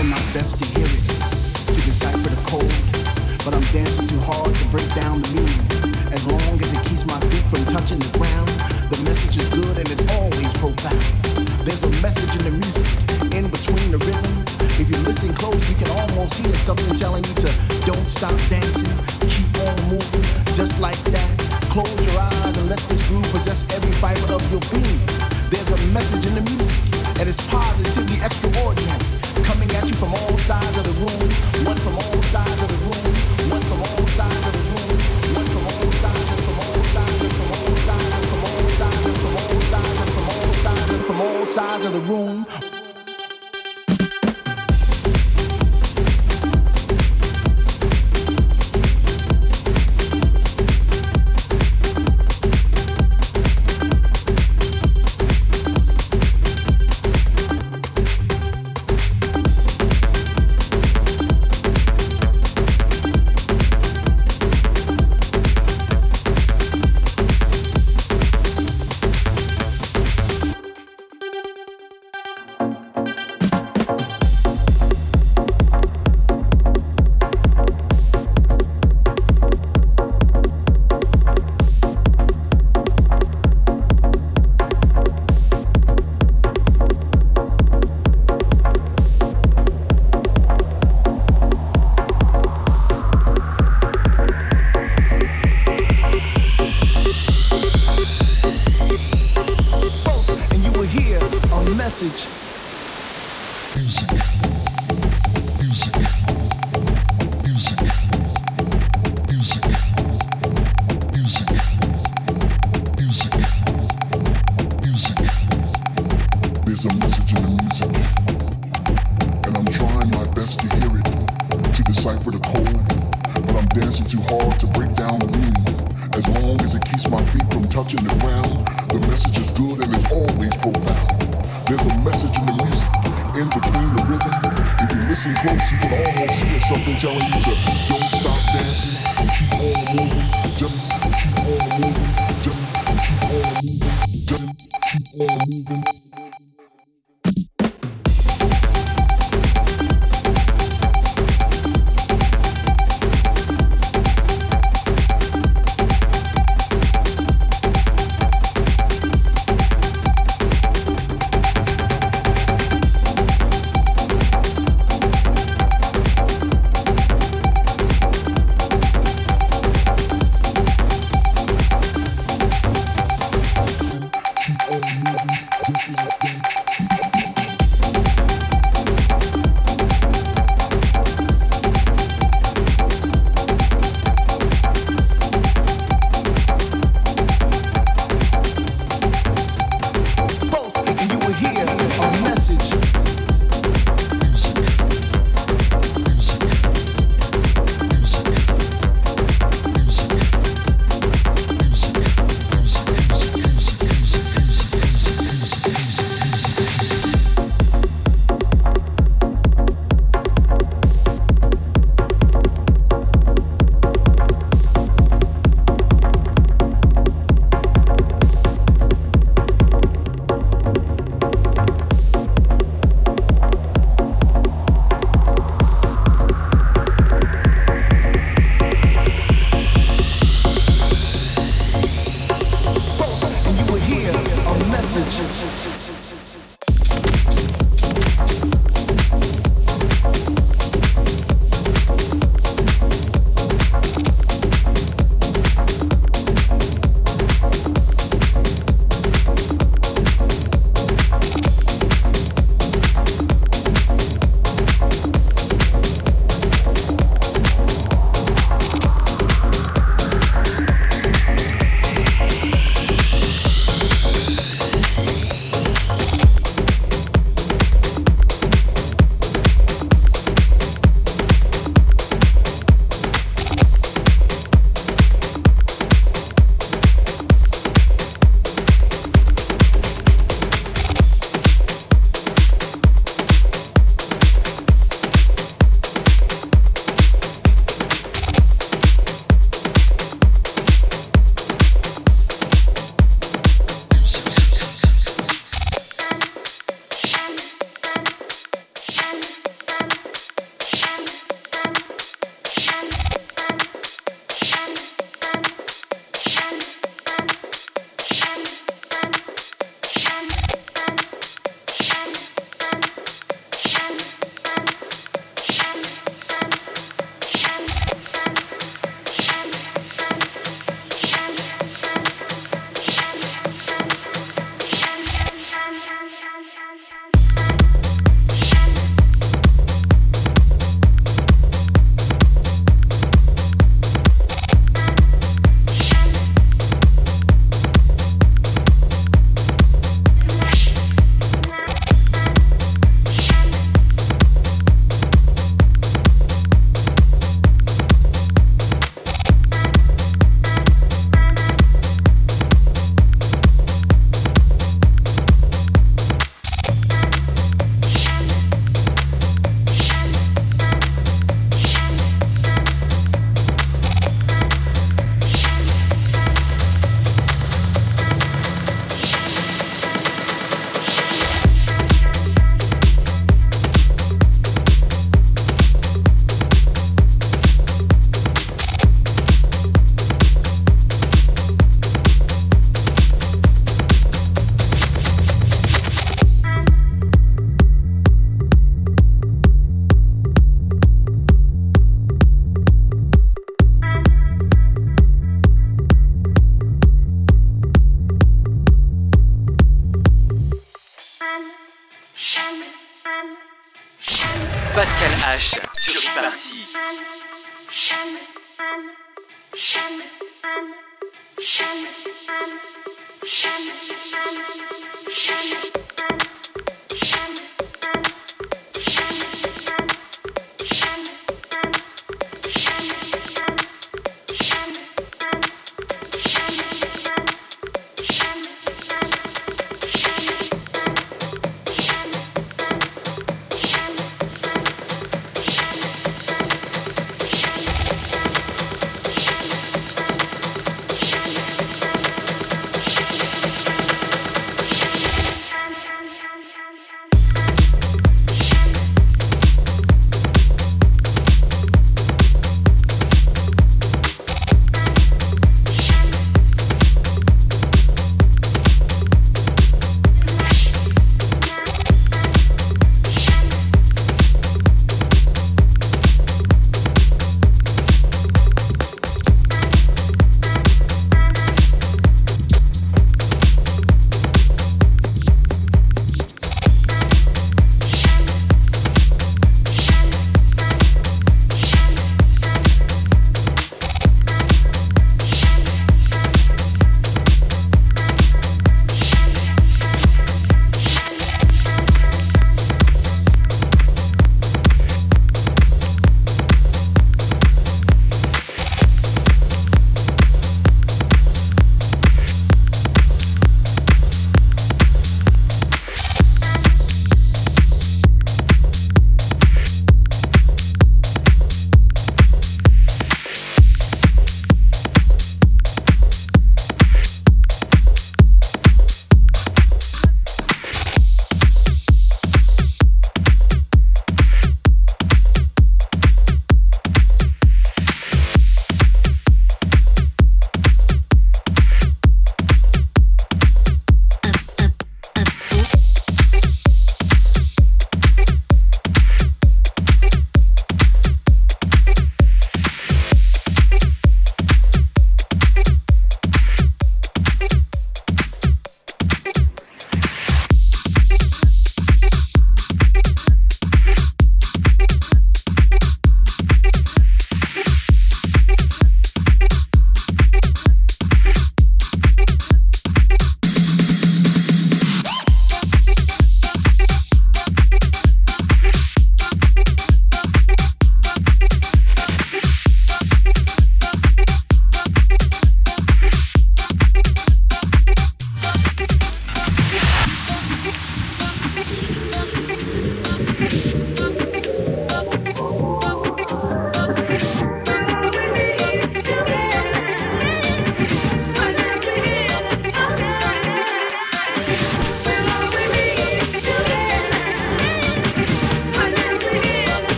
trying my best to hear it, to decipher the code. But I'm dancing too hard to break down the meaning. As long as it keeps my feet from touching the ground, the message is good and it's always profound. There's a message in the music, in between the rhythm. If you listen close, you can almost hear something telling you to don't stop dancing, keep on moving, just like that. Close your eyes and let this groove possess every fiber of your being. There's a message in the music, and it's positively extraordinary. Coming at you from all sides of the room, one from all sides of the room, one from all sides of the room, one from all sides from all sides from all sides from all sides from all sides from all sides of the room.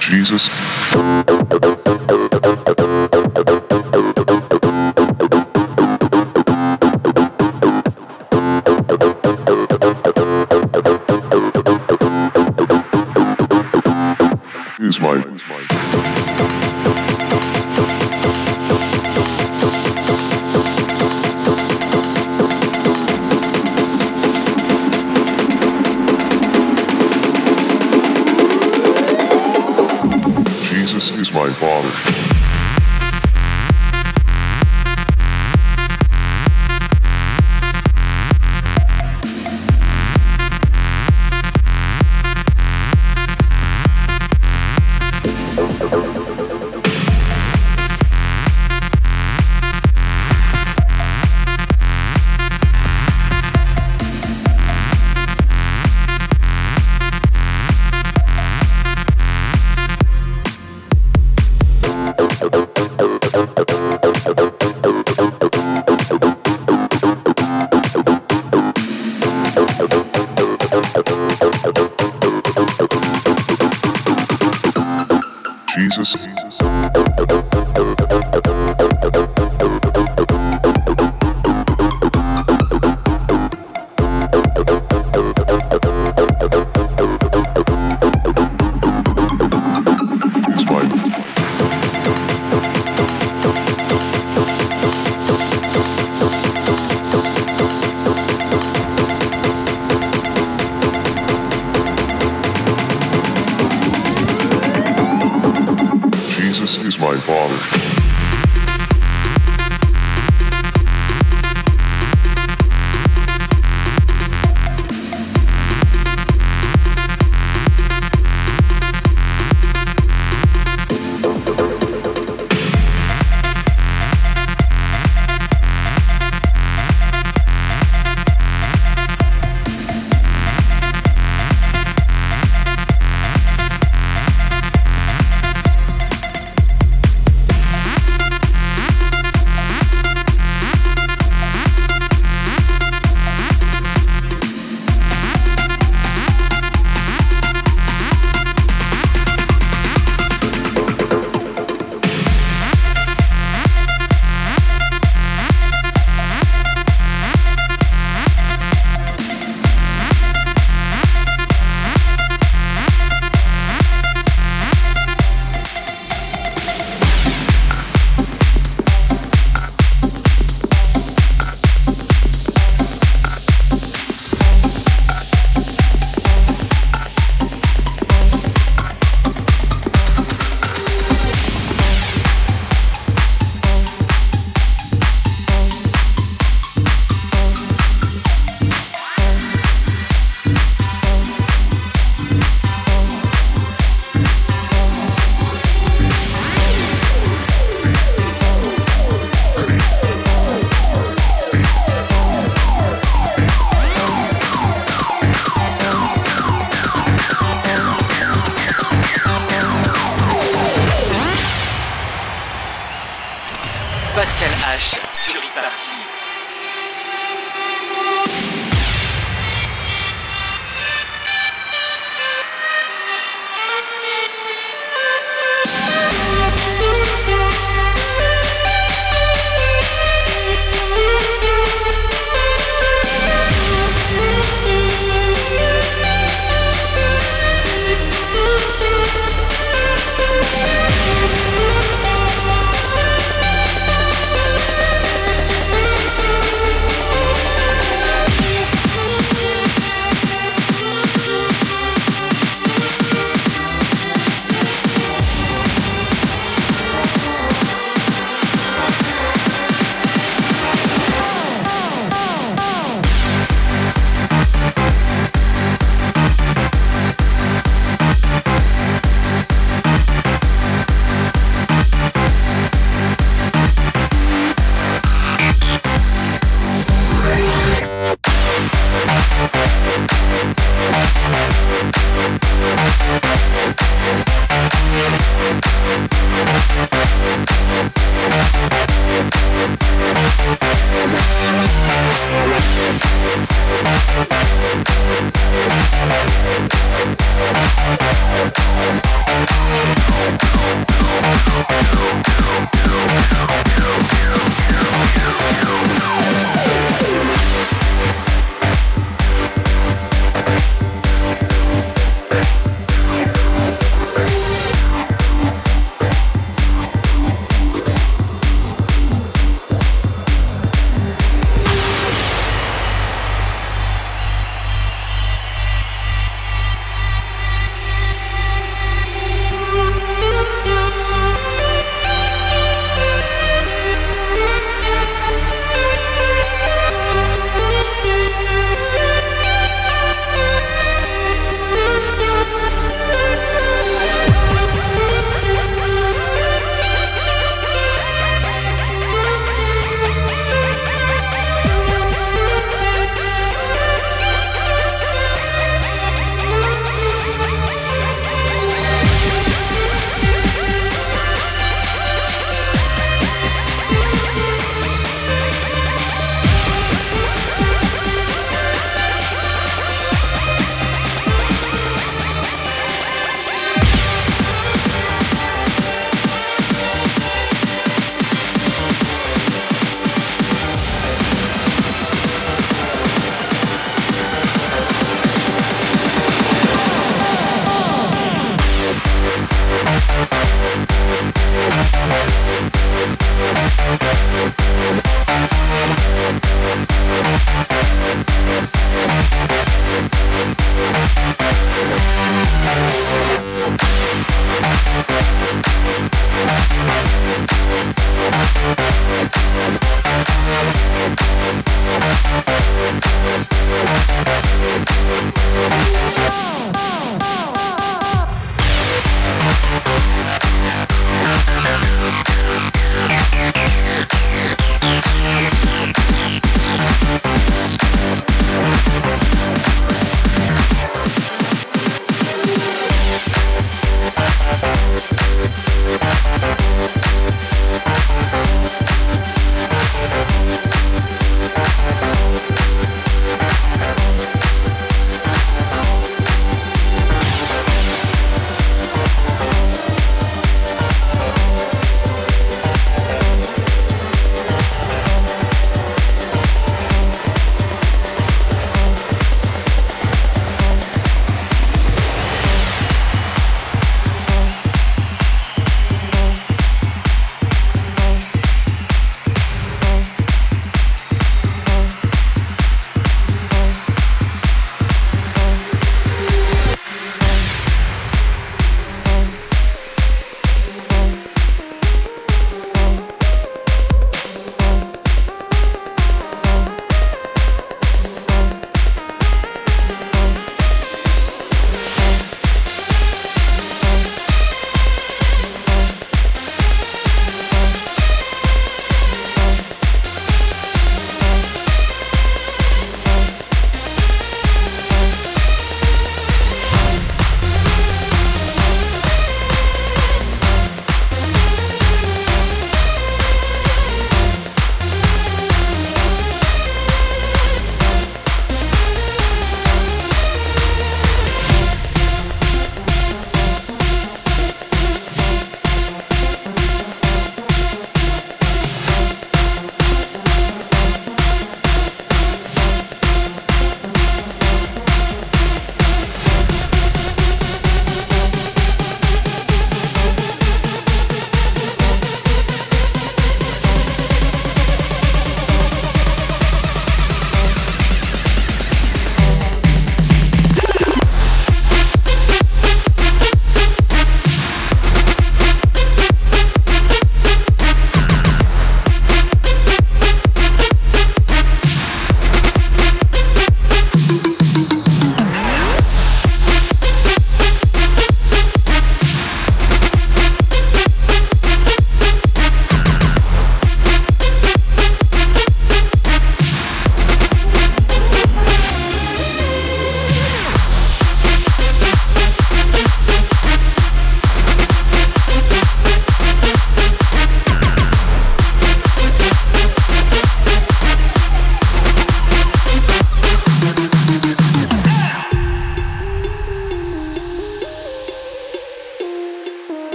Jesus.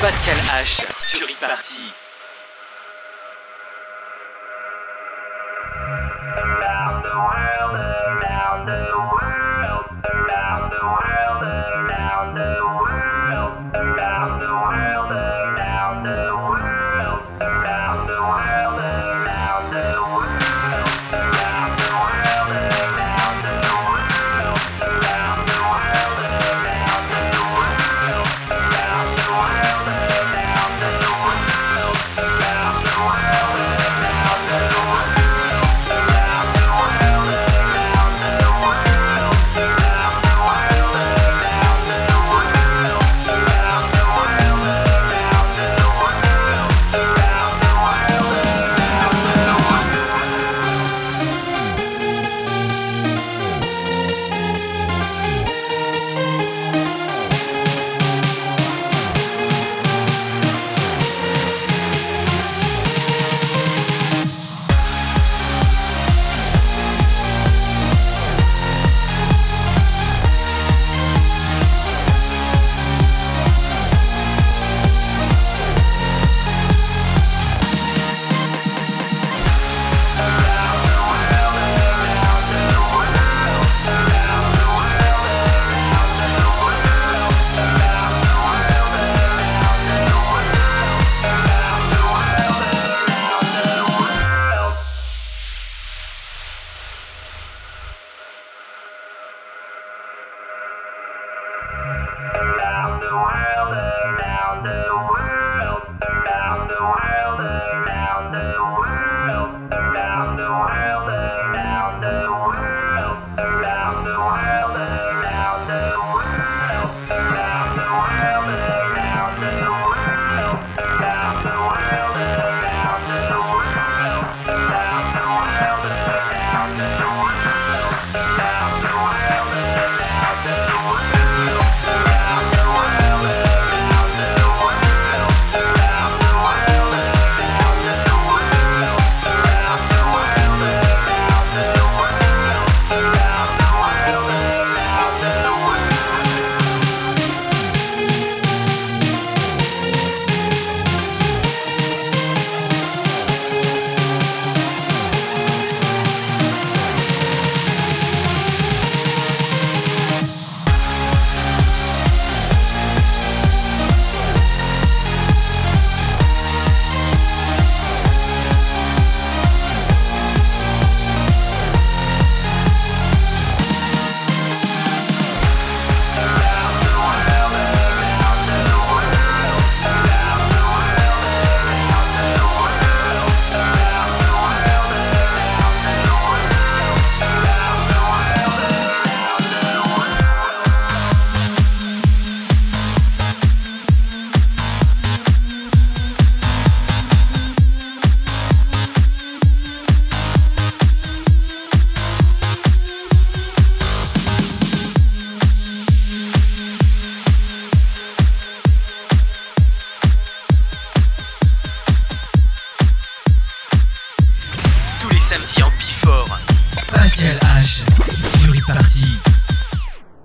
Pascal H sur e-party.